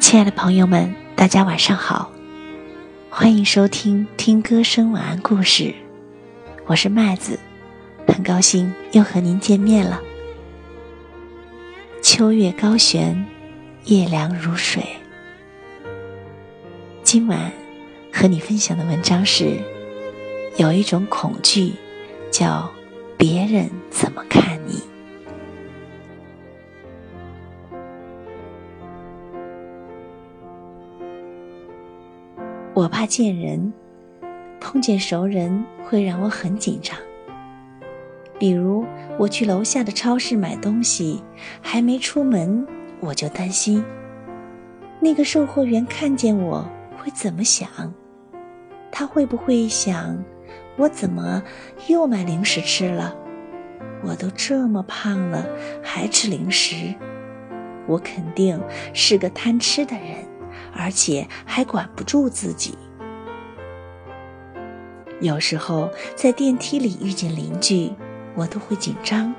亲爱的朋友们，大家晚上好，欢迎收听听歌声晚安故事，我是麦子，很高兴又和您见面了。秋月高悬，夜凉如水。今晚和你分享的文章是：有一种恐惧，叫别人怎么看你。我怕见人，碰见熟人会让我很紧张。比如我去楼下的超市买东西，还没出门，我就担心那个售货员看见我会怎么想。他会不会想我怎么又买零食吃了？我都这么胖了，还吃零食，我肯定是个贪吃的人。而且还管不住自己。有时候在电梯里遇见邻居，我都会紧张。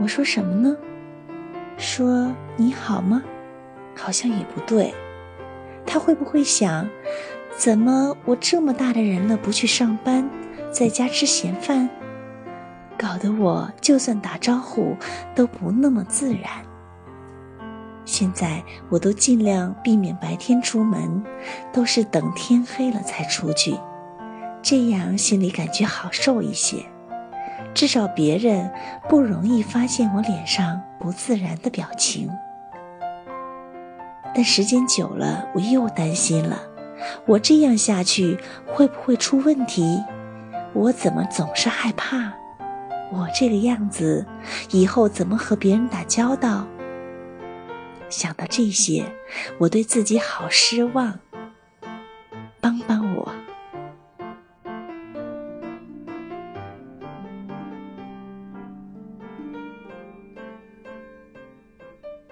我说什么呢？说你好吗？好像也不对。他会不会想，怎么我这么大的人了不去上班，在家吃闲饭？搞得我就算打招呼都不那么自然。现在我都尽量避免白天出门，都是等天黑了才出去，这样心里感觉好受一些，至少别人不容易发现我脸上不自然的表情。但时间久了，我又担心了，我这样下去会不会出问题？我怎么总是害怕？我这个样子，以后怎么和别人打交道？想到这些，我对自己好失望。帮帮我！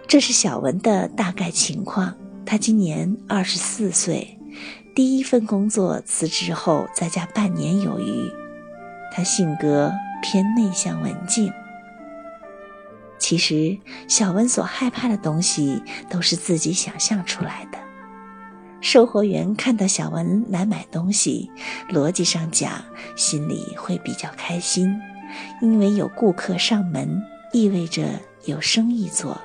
这是小文的大概情况。他今年二十四岁，第一份工作辞职后，在家半年有余。他性格偏内向文静。其实，小文所害怕的东西都是自己想象出来的。售货员看到小文来买东西，逻辑上讲，心里会比较开心，因为有顾客上门，意味着有生意做。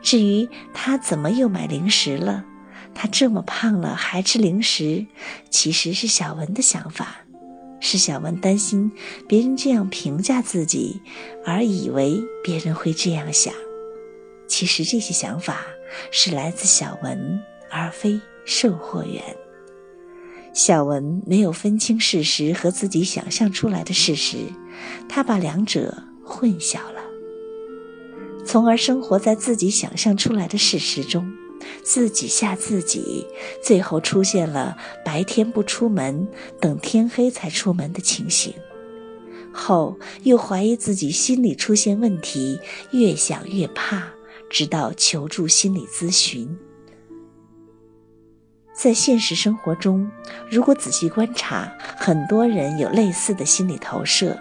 至于他怎么又买零食了，他这么胖了还吃零食，其实是小文的想法。是小文担心别人这样评价自己，而以为别人会这样想。其实这些想法是来自小文，而非售货员。小文没有分清事实和自己想象出来的事实，他把两者混淆了，从而生活在自己想象出来的事实中。自己吓自己，最后出现了白天不出门，等天黑才出门的情形。后又怀疑自己心理出现问题，越想越怕，直到求助心理咨询。在现实生活中，如果仔细观察，很多人有类似的心理投射：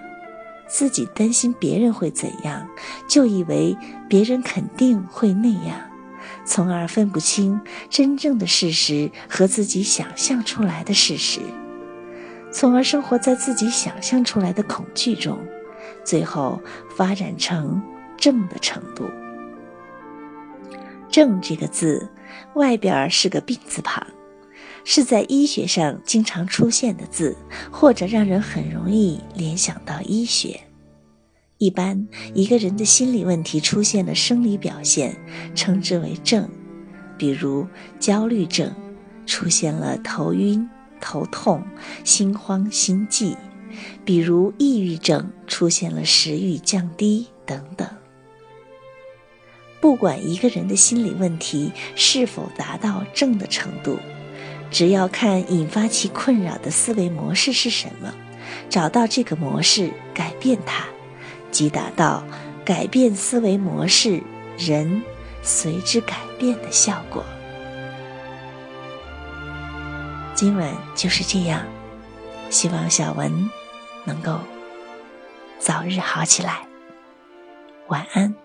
自己担心别人会怎样，就以为别人肯定会那样。从而分不清真正的事实和自己想象出来的事实，从而生活在自己想象出来的恐惧中，最后发展成症的程度。症这个字，外边是个病字旁，是在医学上经常出现的字，或者让人很容易联想到医学。一般一个人的心理问题出现了生理表现，称之为症。比如焦虑症，出现了头晕、头痛、心慌、心悸；比如抑郁症，出现了食欲降低等等。不管一个人的心理问题是否达到症的程度，只要看引发其困扰的思维模式是什么，找到这个模式，改变它。即达到改变思维模式，人随之改变的效果。今晚就是这样，希望小文能够早日好起来。晚安。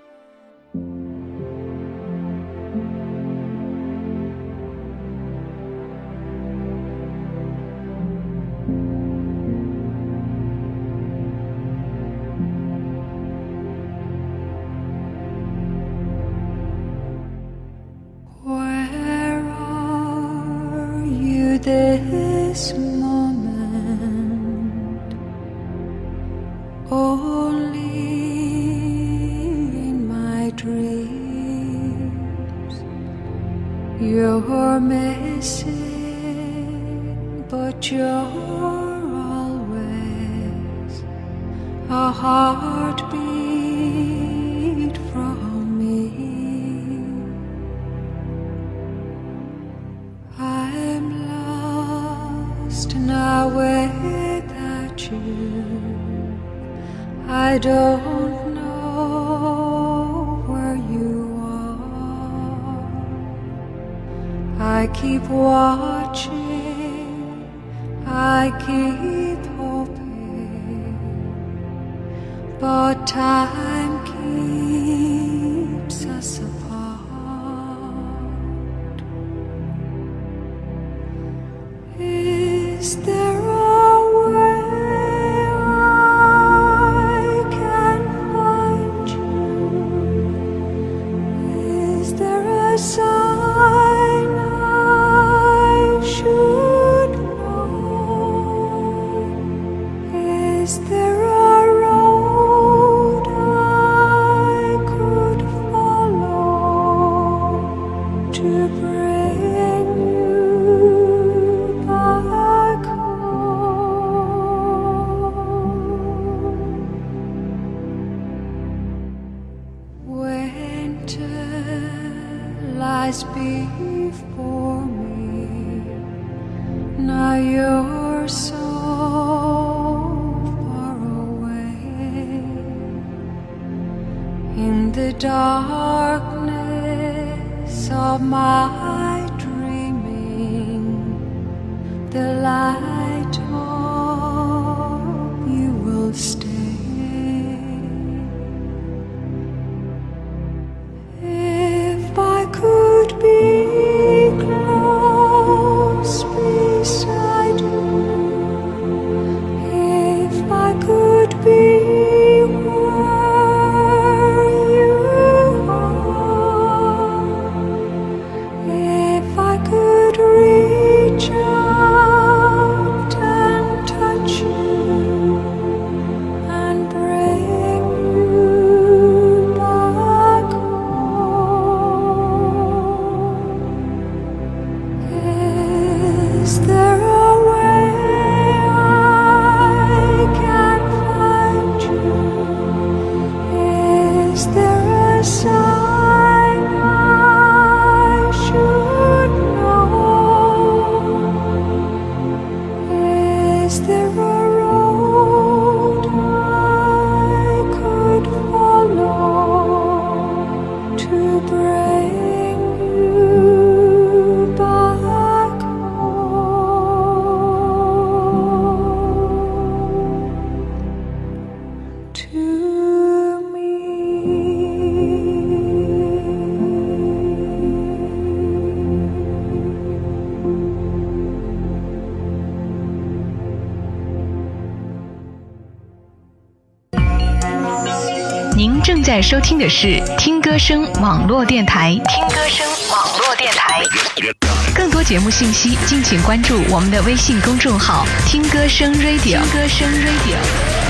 This moment. Only in my dreams you're missing, but you're always a heartbeat don't know where you are. I keep watching, I keep hoping, but time keeps darkness of my dreaming. The light 正在收听的是听歌声网络电台。听歌声网络电台。更多节目信息，敬请关注我们的微信公众号“听歌声 Radio”。听歌声 Radio。